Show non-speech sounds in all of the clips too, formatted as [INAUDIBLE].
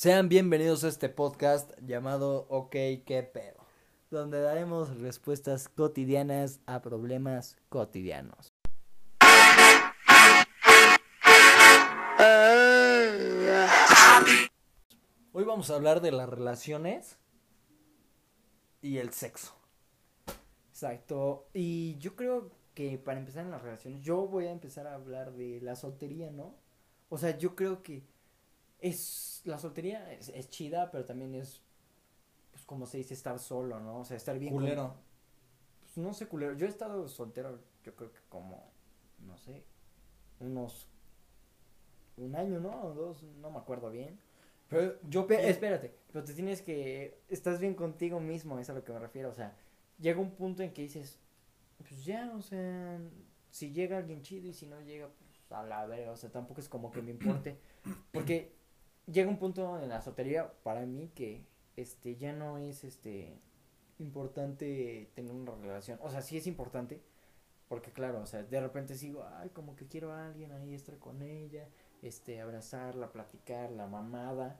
Sean bienvenidos a este podcast llamado OK, qué pedo, donde daremos respuestas cotidianas a problemas cotidianos. Hoy vamos a hablar de las relaciones y el sexo. Exacto. Y yo creo que para empezar en las relaciones, yo voy a empezar a hablar de la soltería, ¿no? O sea, yo creo que es la soltería es, es chida, pero también es pues como se dice estar solo, ¿no? O sea, estar bien con- Culero. pues no sé, culero. Yo he estado soltero, yo creo que como no sé, unos un año, ¿no? O dos, no me acuerdo bien. Pero yo pe- espérate, pero te tienes que estás bien contigo mismo, es a lo que me refiero, o sea, llega un punto en que dices, pues ya, o sea, si llega alguien chido y si no llega, pues a la verga, o sea, tampoco es como que me importe, porque llega un punto en la soltería para mí que este ya no es este importante tener una relación, o sea, sí es importante, porque claro, o sea, de repente sigo, ay, como que quiero a alguien ahí estar con ella, este, abrazarla, platicar, la mamada,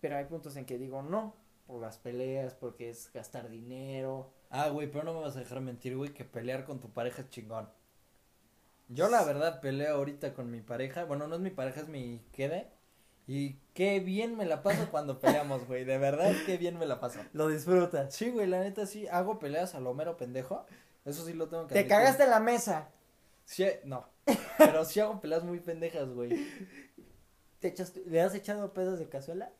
pero hay puntos en que digo no, por las peleas, porque es gastar dinero, Ah, güey, pero no me vas a dejar mentir, güey, que pelear con tu pareja es chingón. Yo la verdad peleo ahorita con mi pareja, bueno, no es mi pareja, es mi quede. Y qué bien me la paso cuando peleamos, güey, de verdad, qué bien me la paso. lo disfrutas. Sí, güey, la neta sí, hago peleas a lo mero pendejo, eso sí lo tengo que Te admitir. cagaste en la mesa, Sí, no, pero sí hago peleas muy pendejas, güey. te echaste, le has echado pedos de cazuela,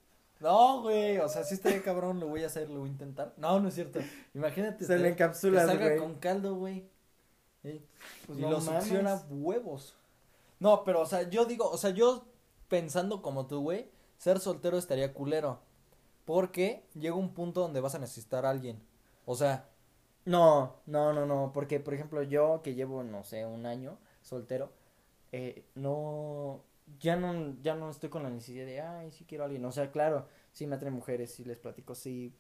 No, güey, o sea, sí estaría cabrón, lo voy a hacer, lo voy a intentar. No, no es cierto, imagínate. se le que encapsulas, salga güey. con caldo, güey. Sí. Pues y no lo mames. succiona huevos. No, pero, o sea, yo digo, o sea, yo pensando como tú, güey, ser soltero estaría culero. Porque llega un punto donde vas a necesitar a alguien. O sea, No, no, no, no, porque por ejemplo yo que llevo, no sé, un año soltero, eh, no, ya no, ya no estoy con la necesidad de, ay, sí quiero a alguien, o sea, claro, sí me atraen mujeres, sí les platico, sí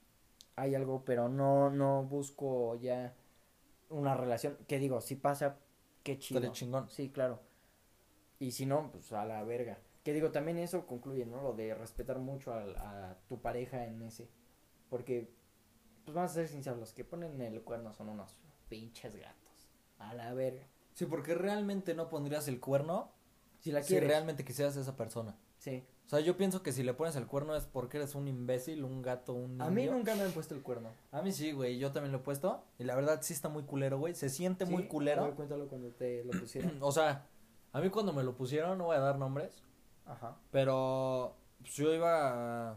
hay algo, pero no, no busco ya una relación, que digo, si pasa, qué chido. chingón. Sí, claro. Y si no, pues a la verga. Que digo, también eso concluye, ¿no? Lo de respetar mucho a, tu pareja en ese. Porque, pues vamos a ser sinceros, los que ponen el cuerno son unos pinches gatos. A la verga. Sí, porque realmente no pondrías el cuerno Si la si quieres. realmente quisieras a esa persona. Sí. O sea, yo pienso que si le pones el cuerno es porque eres un imbécil, un gato, un A mí niño. nunca me han puesto el cuerno. A mí sí, güey, yo también lo he puesto. Y la verdad sí está muy culero, güey. Se siente muy culero. A ver, cuéntalo cuando te lo pusieron. [CLEARS THROAT] O sea, a mí cuando me lo pusieron, no voy a dar nombres, Ajá. pero pues, yo iba... a-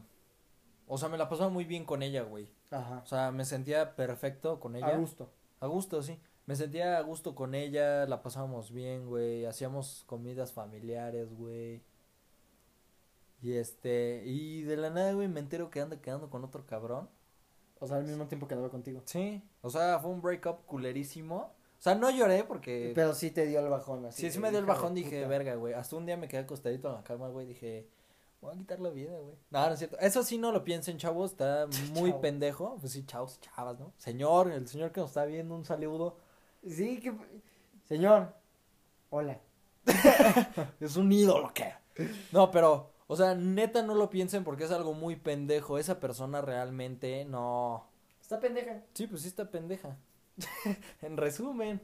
O sea, me la pasaba muy bien con ella, güey. Ajá. O sea, me sentía perfecto con ella. A gusto. A gusto, sí. Me sentía a gusto con ella, la pasábamos bien, güey. Hacíamos comidas familiares, güey. Y este, y de la nada, güey, me entero que anda quedando con otro cabrón. O sea, al mismo tiempo que andaba contigo. Sí. O sea, fue un breakup culerísimo. O sea, no lloré porque... Pero sí te dio el bajón. Así Sí, sí me dio el bajón, dije, puta. verga, güey. Hasta un día me quedé acostadito en la cama, güey, dije, voy a quitar la vida, güey. No, no es cierto. Eso sí no lo piensen, chavos, está [LAUGHS] muy pendejo. Pues sí, chavos, chavas, ¿no? Señor, el señor que nos está viendo, un saludo. Sí, que. Señor. Hola. [LAUGHS] Es un ídolo, ¿qué? No, pero, o sea, neta no lo piensen porque es algo muy pendejo. Esa persona realmente no... Está pendeja. Sí, pues sí está pendeja. [LAUGHS] en resumen.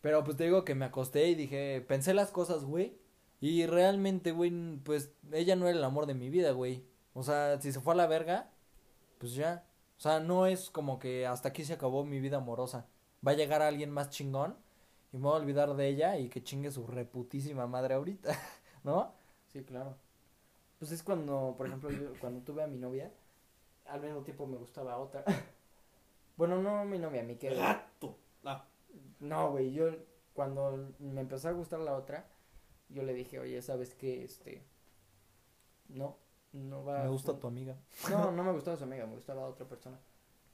Pero pues te digo que me acosté y dije, pensé las cosas, güey. Y realmente, güey, pues ella no era el amor de mi vida, güey. O sea, si se fue a la verga, pues ya. O sea, no es como que hasta aquí se acabó mi vida amorosa. Va a llegar alguien más chingón y me voy a olvidar de ella y que chingue su reputísima madre ahorita, [LAUGHS] ¿no? Sí, claro. Pues es cuando, por ejemplo, yo cuando tuve a mi novia, al mismo tiempo me gustaba otra. [LAUGHS] bueno, no mi novia, mi que. Gato. Ah. No, güey, yo cuando me empezó a gustar la otra, yo le dije, oye, ¿sabes qué? Este. No, no va. Me a gusta tu amiga. No, [LAUGHS] no me gustaba su amiga, me gustaba otra persona.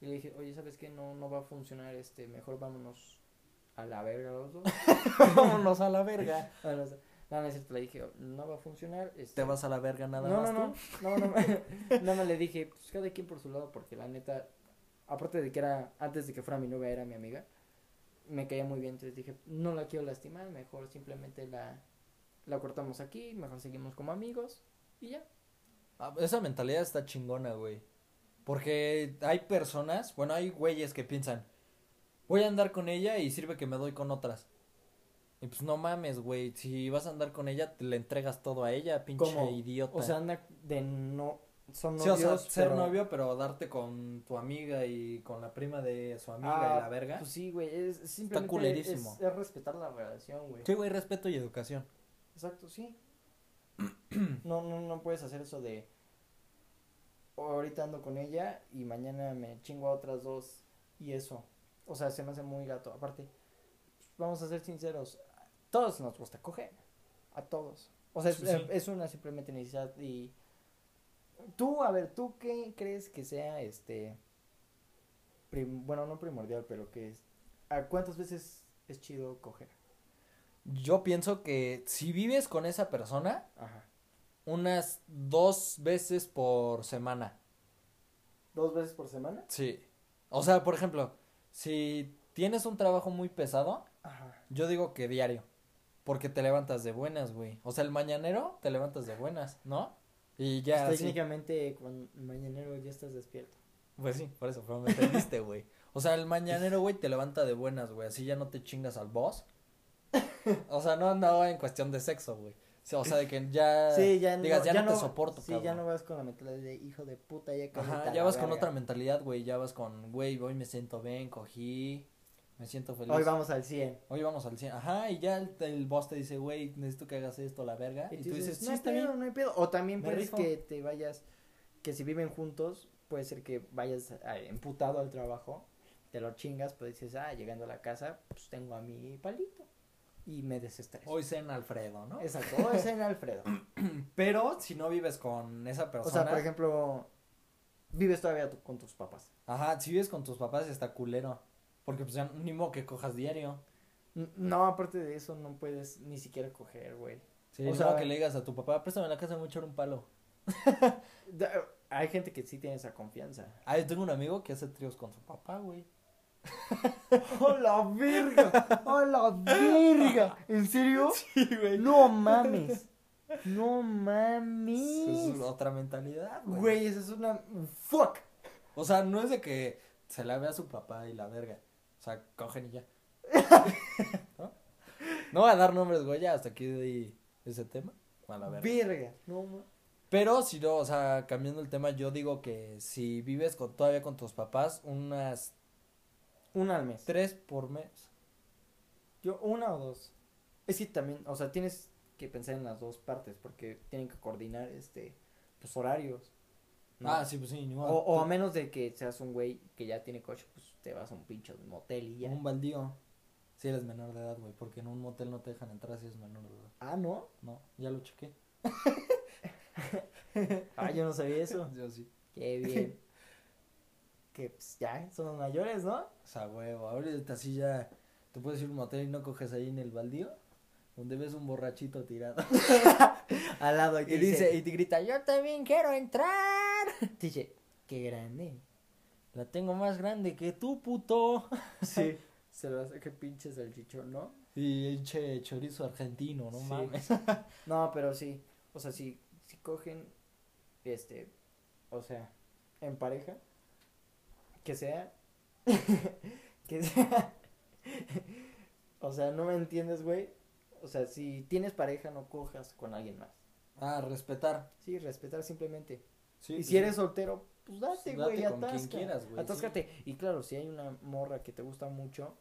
Y le dije, oye, ¿sabes qué? No, no va a funcionar, este, mejor vámonos a la verga los dos. [LAUGHS] Vámonos a la verga. [LAUGHS] No, no, no, no es cierto, le dije, no va a funcionar. Este, Te vas a la verga nada no, más no, tú. no, no, no, no, no, le dije, pues cada quien por su lado, porque la neta, aparte de que era, antes de que fuera mi novia, era mi amiga, me caía muy bien, entonces dije, no la quiero lastimar, mejor simplemente la, la cortamos aquí, mejor seguimos como amigos, y ya. Ah, Esa mentalidad está chingona, güey. Porque hay personas, bueno, hay güeyes que piensan, voy a andar con ella y sirve que me doy con otras. Y pues no mames, güey, si vas a andar con ella, te le entregas todo a ella, pinche ¿Cómo? idiota. O sea, anda de no. Son Sí, novios. o sea, ser pero- novio, pero darte con tu amiga y con la prima de su amiga Ah, y la verga. Pues sí, güey. Es, es simplemente. culerísimo. Es, es respetar la relación, güey. Sí, güey, respeto y educación. Exacto, sí. [CLEARS THROAT] no, no, no puedes hacer eso de. Ahorita ando con ella y mañana me chingo a otras dos y eso. O sea, se me hace muy gato. Aparte, vamos a ser sinceros. Todos nos gusta coger. A todos. O sea, es, sí. es una simplemente necesidad y. Tú, a ver, ¿tú qué crees que sea este. prim- bueno, no primordial, pero que es. ¿A cuántas veces es chido coger? Yo pienso que si vives con esa persona, Ajá. unas dos veces por semana. ¿Dos veces por semana? Sí. O sea, por ejemplo, si tienes un trabajo muy pesado, Ajá. yo digo que diario. Porque te levantas de buenas, güey. O sea, el mañanero te levantas de buenas, ¿no? Y ya. Pues técnicamente con mañanero ya estás despierto. Pues sí, por eso, pero me entendiste, güey. O sea, el mañanero, güey, te levanta de buenas, güey. Así ya no te chingas al boss. O sea, no andaba en cuestión de sexo, güey. O sea, de que ya. sí, ya digas, no, ya, ya no te soporto, Sí, ya cabrón. no vas con la mentalidad de hijo de puta, ya Ajá, ya vas con verga. otra mentalidad, güey. Ya vas con, güey, hoy me siento bien, cogí, me siento feliz. Hoy vamos al 100. Hoy vamos al 100. Ajá, y ya el, el boss te dice, güey, necesito que hagas esto, la verga. Y, tú dices, no sí, hay está pedo, bien. no hay pedo. O también puedes rifo. que te vayas, que si viven juntos, puede ser que vayas emputado al trabajo, te lo chingas, pues dices, ah, llegando a la casa, pues tengo a mi palito. Y me desestreso. Hoy cena Alfredo, ¿no? Exacto, o es en Alfredo. [CLEARS THROAT] Pero si no vives con esa O persona. sea, por ejemplo, vives todavía con tus papás. Ajá, si vives con tus papás está culero. Porque pues ya ni modo que cojas diario. No, aparte de eso, no puedes ni siquiera coger, güey. Sí, O sea- que le digas a tu papá, préstame la casa, me voy a echar un palo. [LAUGHS] Hay gente que sí tiene esa confianza. Ah, yo tengo un amigo que hace tríos con su papá, güey. [LAUGHS] ¡Oh, la verga! ¡Oh, la verga! ¿En serio? [LAUGHS] Sí, güey. No mames. No Es mames. otra mentalidad, güey. Güey, eso es una. ¡Fuck! O sea, no es de que se la vea a su papá y la verga. O sea, cogen y ya. [LAUGHS] ¿No? No voy a dar nombres, güey, ya hasta aquí doy ese tema. A la verga. Verga. No ma- Pero si no, o sea, cambiando el tema, yo digo que si vives con, todavía con tus papás, unas Una al mes. tres por mes. Yo, una o dos. Es que también, o sea, tienes que pensar en las dos partes porque tienen que coordinar este los horarios. ¿No? Ah, sí, pues sí, ni modo. O, o a menos de que seas un güey que ya tiene coche, pues te vas a un pinche motel y ya. Un baldío. Si eres menor de edad, güey, porque en un motel no te dejan entrar si eres menor de edad. Ah, ¿no? No, ya lo chequé. [LAUGHS] Ah, yo no sabía eso. [LAUGHS] Yo sí. Qué bien. [LAUGHS] que pues ya, son los mayores, ¿no? O sea, huevo, ahorita así ya te puedes ir a un motel y no coges ahí en el baldío, donde ves un borrachito tirado. Al lado y dice, y te grita, yo también quiero entrar. [LAUGHS] dice, qué grande. La tengo más grande que tú, puto. [LAUGHS] Sí. Se lo hace que pinches el chichón, ¿no? Y eche chorizo argentino, no Sí. mames. [LAUGHS] No, pero sí. O sea, si, si cogen, este, o sea, en pareja, que sea, que sea, o sea, no me entiendes, güey. O sea, si tienes pareja, no cojas con alguien más. Ah, respetar. Sí, respetar simplemente. Sí, y pues si sí. eres soltero, pues date, güey, Atáscate. Y claro, si hay una morra que te gusta mucho,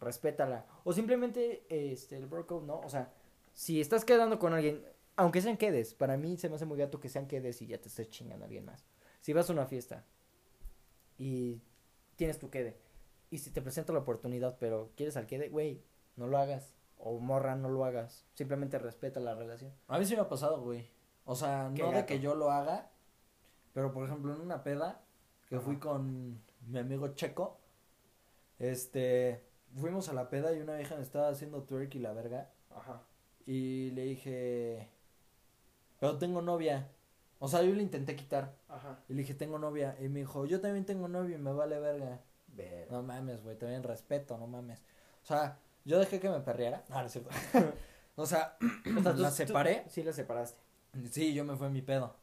respétala. O simplemente, este, el bro code, ¿no? O sea, si estás quedando con alguien, aunque sean quedes, para mí se me hace muy gato que sean quedes y ya te estés chingando a alguien más. Si vas a una fiesta y tienes tu quede, y si te presenta la oportunidad, pero quieres al quede, güey, no lo hagas. O morra, no lo hagas. Simplemente respeta la relación. A mí sí me ha pasado, güey. O sea, Qué no de que yo lo haga, pero por ejemplo en una peda que Ajá. fui con mi amigo Checo, este, fuimos a la peda y una vieja me estaba haciendo twerk y la verga Ajá. y le dije, pero tengo novia. O sea, yo le intenté quitar Ajá. y le dije, tengo novia. Y me dijo, yo también tengo novia y me vale verga. Ver. No mames, güey, también respeto, no mames. O sea, yo dejé que me perriera. No, no es cierto. [LAUGHS] o sea, [CLEARS THROAT] O sea, tú- la tú- separé. Sí, la separaste. Sí, yo me fui a mi pedo.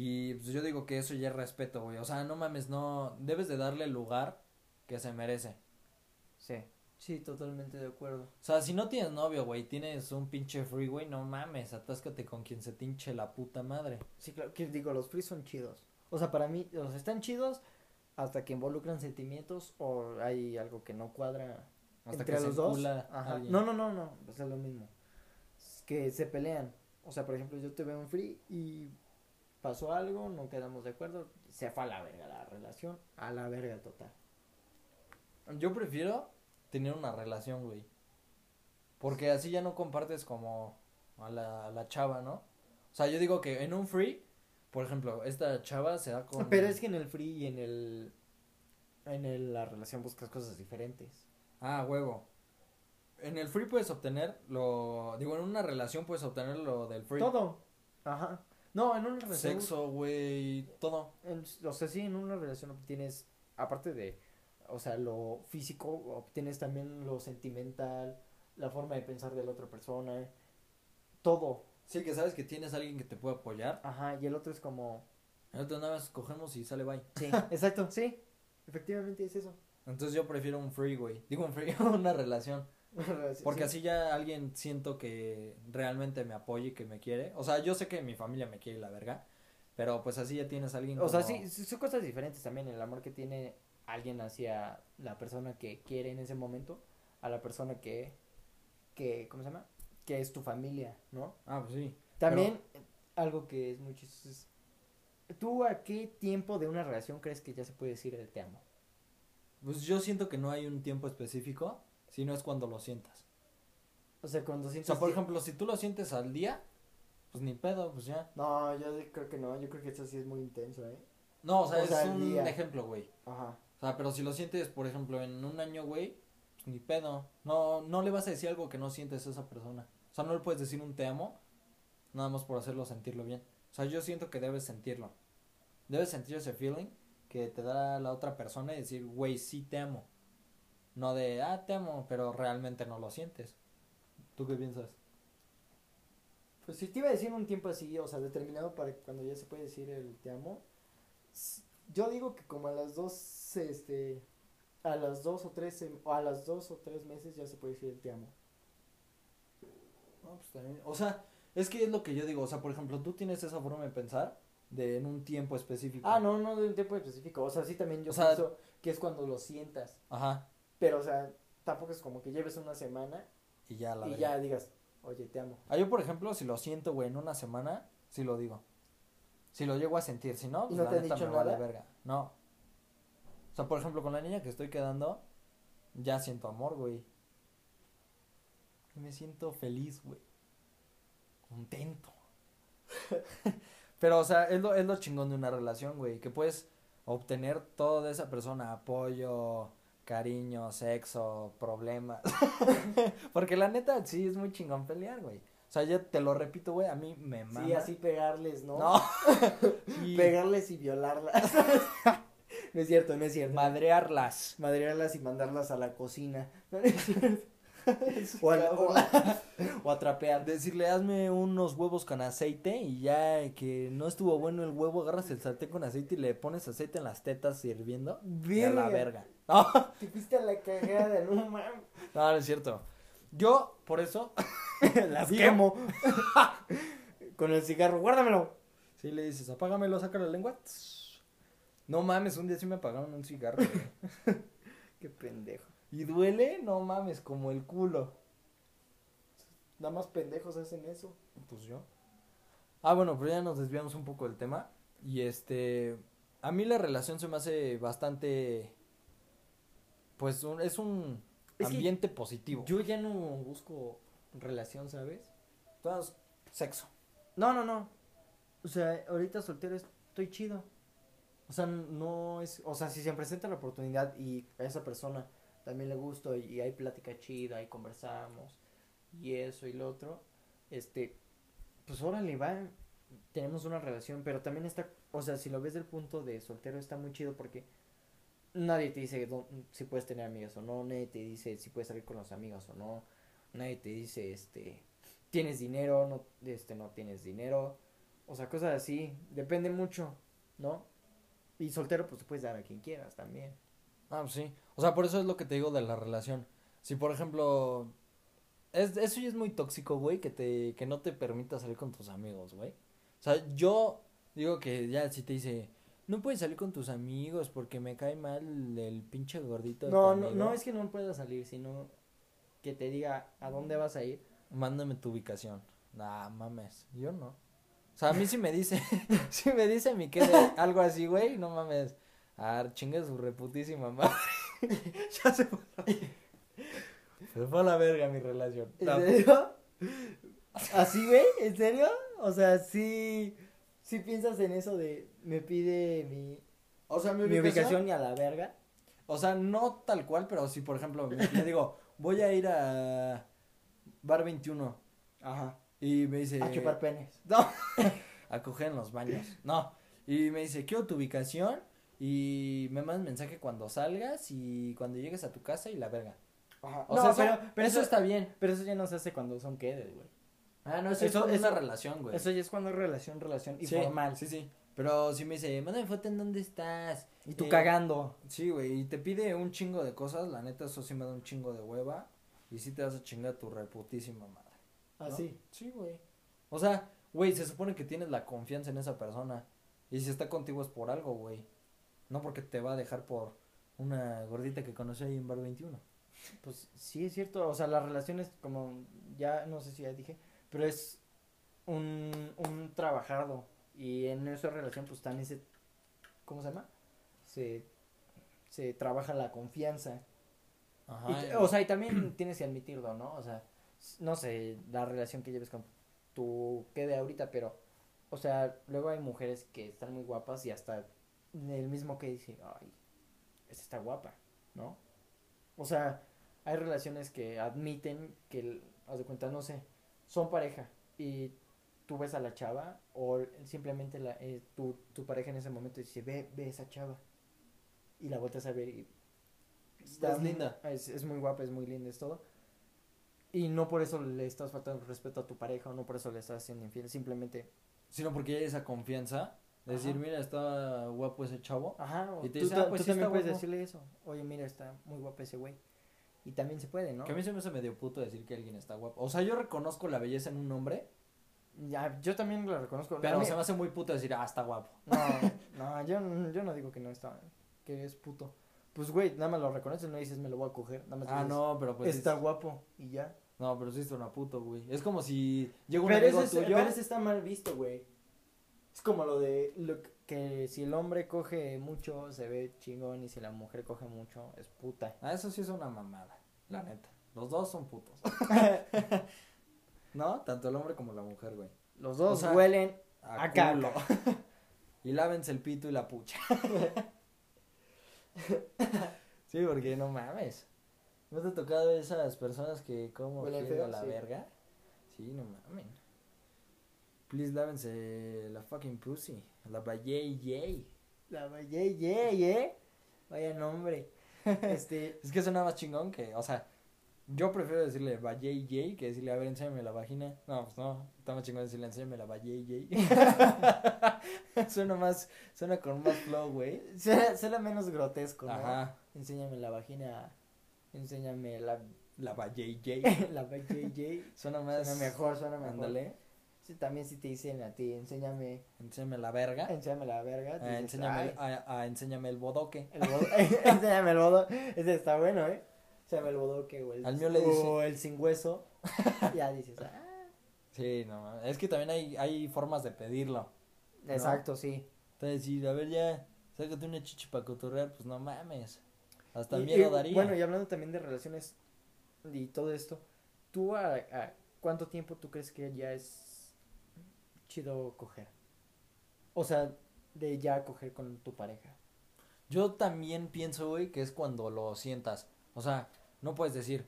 Y pues yo digo que eso ya es respeto, güey. O sea, no mames, no. Debes de darle el lugar que se merece. Sí. Sí, totalmente de acuerdo. O sea, si no tienes novio, güey, tienes un pinche free, güey, no mames, atáscate con quien se te hinche la puta madre. Sí, claro, que digo, los free son chidos. O sea, para mí, los están chidos hasta que involucran sentimientos o hay algo que no cuadra Hasta entre que los se dos. Ajá. alguien. No, no, no, no, es lo mismo. Es que se pelean. O sea, por ejemplo, yo te veo en free y pasó algo, no quedamos de acuerdo, se fue a la verga la relación, a la verga total. Yo prefiero tener una relación, güey. Porque así ya no compartes como a la, a la chava, ¿no? O sea, yo digo que en un free, por ejemplo, esta chava se da con... [LAUGHS] Pero es que en el free y en el en el, la relación buscas cosas diferentes. Ah, huevo. En el free puedes obtener lo... Digo, en una relación puedes obtener lo del free. Todo. Ajá. No, en una relación Sexo, güey, todo. en- o sea, sí, en una relación obtienes, aparte de, o sea, lo físico, obtienes también lo sentimental, la forma de pensar de la otra persona, todo. Sí, que sabes que tienes a alguien que te puede apoyar. Ajá, y el otro es como, Entonces nada más cogemos y sale bye. sí, [LAUGHS] exacto, sí, efectivamente es eso. Entonces yo prefiero un free, güey. Digo un free, [LAUGHS] una relación. [LAUGHS] Porque Sí. así ya alguien siento que realmente me apoya y que me quiere. O sea, yo sé que mi familia me quiere la verga. Pero pues así ya tienes a alguien O sea, como- sí, son cosas diferentes también, el amor que tiene alguien hacia la persona que quiere en ese momento, a la persona que, que, ¿cómo se llama? Que es tu familia, ¿no? Ah, pues sí. También, eh, algo que es muy chistoso es, ¿tú a qué tiempo de una relación crees que ya se puede decir el te amo? Pues yo siento que no hay un tiempo específico, sino es cuando lo sientas. O sea, cuando O sientes... sea, por ejemplo, si tú lo sientes al día, pues ni pedo, pues ya. No, yo creo que no, yo creo que eso sí es muy intenso, ¿eh? No, o sea, O es un día. ejemplo, güey. Ajá. O sea, pero si lo sientes, por ejemplo, en un año, güey, pues ni pedo. No, no le vas a decir algo que no sientes a esa persona. O sea, no le puedes decir un te amo, nada más por hacerlo sentirlo bien. O sea, yo siento que debes sentirlo. Debes sentir ese feeling que te da la otra persona y decir, güey, sí te amo. No de, ah, te amo, pero realmente no lo sientes. ¿Tú qué piensas? Pues si te iba a decir un tiempo así, o sea, determinado para cuando ya se puede decir el te amo, yo digo que como a las dos, este, a las dos o tres, o a las dos o tres meses ya se puede decir el te amo. No, pues también. O sea, es que es lo que yo digo. O sea, por ejemplo, tú tienes esa forma de pensar de en un tiempo específico. Ah, no, no de un tiempo específico, o sea, sí también yo O sea- pienso que es cuando lo sientas, Ajá. Pero o sea, tampoco es como que lleves una semana Y ya la y ya digas, oye, te amo. Ah, yo, por ejemplo, si lo siento, güey, en una semana, sí lo digo. Si lo llego a sentir, si no, ¿Y pues no la te neta dicho me vale nada? verga. No. O sea, por ejemplo, con la niña que estoy quedando, ya siento amor, güey. Me siento feliz, güey. Contento. [LAUGHS] Pero, o sea, es lo, es lo chingón de una relación, güey. Que puedes obtener todo de esa persona. Apoyo, cariño, sexo, problemas. [LAUGHS] Porque la neta, sí, es muy chingón pelear, güey. O sea, ya te lo repito, güey, a mí me mama. Sí, así pegarles, ¿no? No. [LAUGHS] Sí. Pegarles y violarlas. [LAUGHS] no es cierto, no es cierto. Madrearlas. madrearlas y mandarlas a la cocina. o, a, o, o a trapear. Decirle, hazme unos huevos con aceite y ya que no estuvo bueno el huevo, agarras el sartén con aceite y le pones aceite en las tetas hirviendo. Y a la verga. No, Te fuiste a la cagada, no mames. no, no es cierto. Yo, por eso, [LAUGHS] Las Digo- quemo. [LAUGHS] Con el cigarro, guárdamelo. si le dices, apágamelo, saca la lengua. No mames, un día sí me apagaron un cigarro. [LAUGHS] Qué pendejo. y duele, no mames, como el culo. Nada más pendejos hacen eso. Pues yo. Ah, bueno, pero ya nos desviamos un poco del tema. Y este. A mí la relación se me hace bastante. Pues un- es un Es ambiente positivo. Yo ya no busco relación, ¿sabes? Todas- sexo. No, no, no. O sea, ahorita soltero estoy chido. O sea, no es. O sea, si se presenta la oportunidad y a esa persona también le gusto y hay plática chida y conversamos y eso y lo otro, este. Pues órale, va. Tenemos una relación, pero también está. O sea, si lo ves del punto de soltero, está muy chido porque nadie te dice si puedes tener amigas o no, nadie te dice si puedes salir con los amigos o no, nadie te dice, este, tienes dinero, no, este, no tienes dinero. O sea, cosas así. Depende mucho, ¿no? Y soltero, pues te puedes dar a quien quieras también. Ah, pues sí. O sea, por eso es lo que te digo de la relación. Si, por ejemplo, es, eso ya es muy tóxico, güey, que, te, que no te permita salir con tus amigos, güey. O sea, yo digo que ya si te dice, no puedes salir con tus amigos porque me cae mal el pinche gordito. de No, no, amigo", no es que no puedas salir, sino que te diga a dónde vas a ir. Mándame tu ubicación. Nah, mames, yo no. O sea, a mí si me dice, [LAUGHS] si me dice mi que algo así, güey, no mames. Ah, chingue su reputísima madre. [LAUGHS] ya se fue. Se fue a la verga mi relación. ¿En serio? ¿Así, güey? ¿En serio? O sea, sí, sí piensas en eso de me pide mi, O sea, mi mi ubicación, y a la verga. O sea, no tal cual, pero si por ejemplo me- le digo, voy a ir a Bar 21 Ajá. y me dice... A chupar penes. [LAUGHS] No, a coger en los baños. No. Y me dice, quiero tu ubicación y me mandas mensaje cuando salgas y cuando llegues a tu casa y la verga. Ajá. O no, sea, eso, pero, pero eso está bien. Pero eso ya no se hace cuando son quedes, güey. Ah, no, eso eso, es es una relación, güey. Eso ya es cuando es relación, relación y Sí, formal. Sí, sí. Pero si me dice, mándame foto en dónde estás. Y tú Eh, cagando. Sí, güey, y te pide un chingo de cosas, la neta, eso sí me da un chingo de hueva. Y sí te vas a chingar tu reputísima madre. ¿no? Así. Sí, güey. O sea, güey, se supone que tienes la confianza en esa persona. Y si está contigo es por algo, güey. No porque te va a dejar por una gordita que conocí ahí en Bar 21. Pues sí, es cierto. O sea, las relaciones, como ya no sé si ya dije, pero es un, un trabajado. Y en esa relación, pues también se. ¿Cómo se llama? Se, se trabaja la confianza. Y Ajá. t- o sea, y también [CLEARS THROAT] tienes que admitirlo, ¿no? O sea, no sé, la relación que lleves con tu quede ahorita, pero, o sea, luego hay mujeres que están muy guapas y hasta el mismo que dice, ay, esta está guapa, ¿no? O sea, hay relaciones que admiten que, haz de cuenta, no sé, son pareja y tú ves a la chava o simplemente la, eh, tu, tu pareja en ese momento dice, ve, ve esa chava. Y la vueltas a ver y Es muy- linda. Es, es muy guapa, es muy linda, es todo. Y no por eso le estás faltando respeto a tu pareja o no por eso le estás haciendo infiel, simplemente, Sino porque hay esa confianza. De decir, mira, está guapo ese chavo. ajá, o Y te tú, dice, "Ah, pues tú sí también está puedes guapo". decirle eso. Oye, mira, está muy guapo ese güey. Y también se puede, ¿no? Que a mí se me hace medio puto decir que alguien está guapo. O sea, yo reconozco la belleza en un hombre, Ya, yo también lo reconozco. Pero mí- se me hace muy puto decir, ah, está guapo. No, no, yo, yo no digo que no está, que es puto. Pues, güey, nada más lo reconoces, no dices me lo voy a coger, nada más Ah, dices, no, pero pues. está es- guapo y ya. No, pero sí suena puto, güey. Es como si llega un Pero amigo es- tuyo. pero está mal visto, güey. Es como lo de lo que- si el hombre coge mucho se ve chingón y si la mujer coge mucho es puta. Ah, eso sí es una mamada, la neta. Los dos son putos. [LAUGHS] ¿No? Tanto el hombre como la mujer, güey. Los dos O sea, huelen A, A culo. [LAUGHS] y lávense el pito y la pucha. [LAUGHS] sí, porque no mames. ¿No te ha tocado esas personas que como Huelen a la Sí. verga? Sí, no mames. Please lávense la fucking pussy. La yay yay. La ye ye ye. Vaya nombre. [LAUGHS] Este, Es que suena más chingón que, o sea, yo prefiero decirle vayay yay que decirle, a ver, enséñame la vagina. No, pues no, está más chingón decirle, enséñame la vayay yay. [LAUGHS] suena más, suena con más flow, güey. suena, suena menos grotesco, ¿no? Ajá, Enséñame la vagina. Enséñame la la vayay yay. [LAUGHS] la ye ye. Suena más. Suena mejor, suena mejor. Ándale, Sí, también si te dicen a ti, enséñame, enséñame la verga. enséñame la verga. Ah, enséñame, "Ay, a, a- enséñame el bodoque. El bodo- [LAUGHS] Enséñame el bodo. Ese está bueno, ¿eh? Enséñame el bodoque o el, Al mío le dice- o el sin hueso. [LAUGHS] ya dices, ah. Sí, no, es que también hay, hay formas de pedirlo. Exacto, sí. Entonces, decir, a ver, ya, sácate una chichi para cotorrear, pues no mames. Hasta Y- miedo y, daría. Bueno, y hablando también de relaciones y todo esto, ¿tú a, a cuánto tiempo tú crees que ya es chido coger? O sea, de ya coger con tu pareja. Yo también pienso, güey, que es cuando lo sientas. O sea, no puedes decir,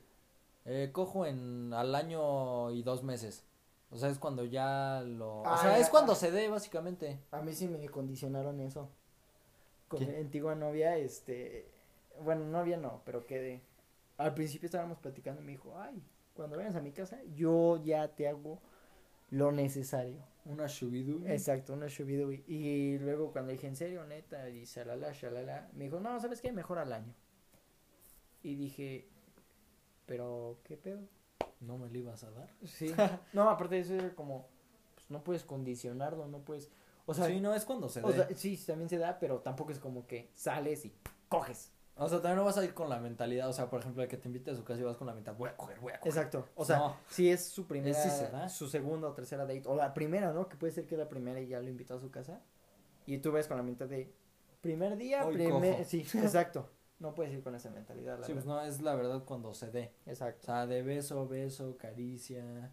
eh, cojo en al año y dos meses. O sea, es cuando ya lo... o Ah, sea, es cuando ah. se dé, básicamente. A mí sí me condicionaron eso. Con ¿Qué? mi antigua novia, este, bueno, novia no, pero quedé. Al principio estábamos platicando y me dijo, ay, cuando vayas a mi casa, yo ya te hago lo necesario. Una shubidui. Exacto, una shubidui. Y luego cuando dije, ¿en serio, neta? Y shalala, shalala. Me dijo, no, ¿sabes qué? Mejor al año. Y dije, ¿pero qué pedo? ¿No me lo ibas a dar? Sí. [LAUGHS] no, aparte de eso era como, pues no puedes condicionarlo, no puedes... O sea, sí, no es cuando se o sea, sí, también se da, pero tampoco es como que sales y coges. O sea, también no vas a ir con la mentalidad, o sea, por ejemplo, de que te invite a su casa y vas con la mentalidad, voy a coger, voy a coger. Exacto. O sea, No. si es su primera, da. su segunda o tercera date, o la primera, ¿no? Que puede ser que la primera y ya lo invitó a su casa. Y tú ves con la mentalidad de primer día, Hoy primer... cojo. Sí, [LAUGHS] exacto. No puedes ir con esa mentalidad, la Sí, pues verdad. no, es la verdad cuando se dé. O Exacto. sea, de beso, beso, caricia,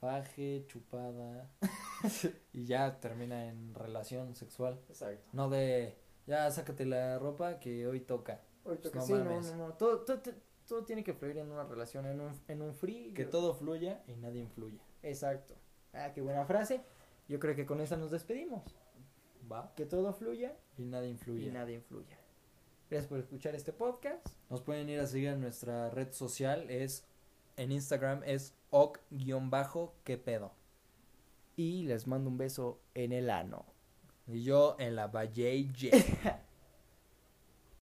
faje, chupada. [LAUGHS] y ya termina en relación sexual. Exacto. No de, ya sácate la ropa que hoy toca. Pues que no sí, no, mames. no, no. Todo, todo, todo tiene que fluir en una relación, en un, en un free. Que yo- todo fluya y nadie influya. Exacto. Ah, qué buena frase. Yo creo que con esa nos despedimos. ¿Va? Que todo fluya Y nadie influya. y nada influya. Gracias por escuchar este podcast. Nos pueden ir a seguir en nuestra red social, es en Instagram es oc-que pedo. Y les mando un beso en el ano. Y yo en la Valle [LAUGHS]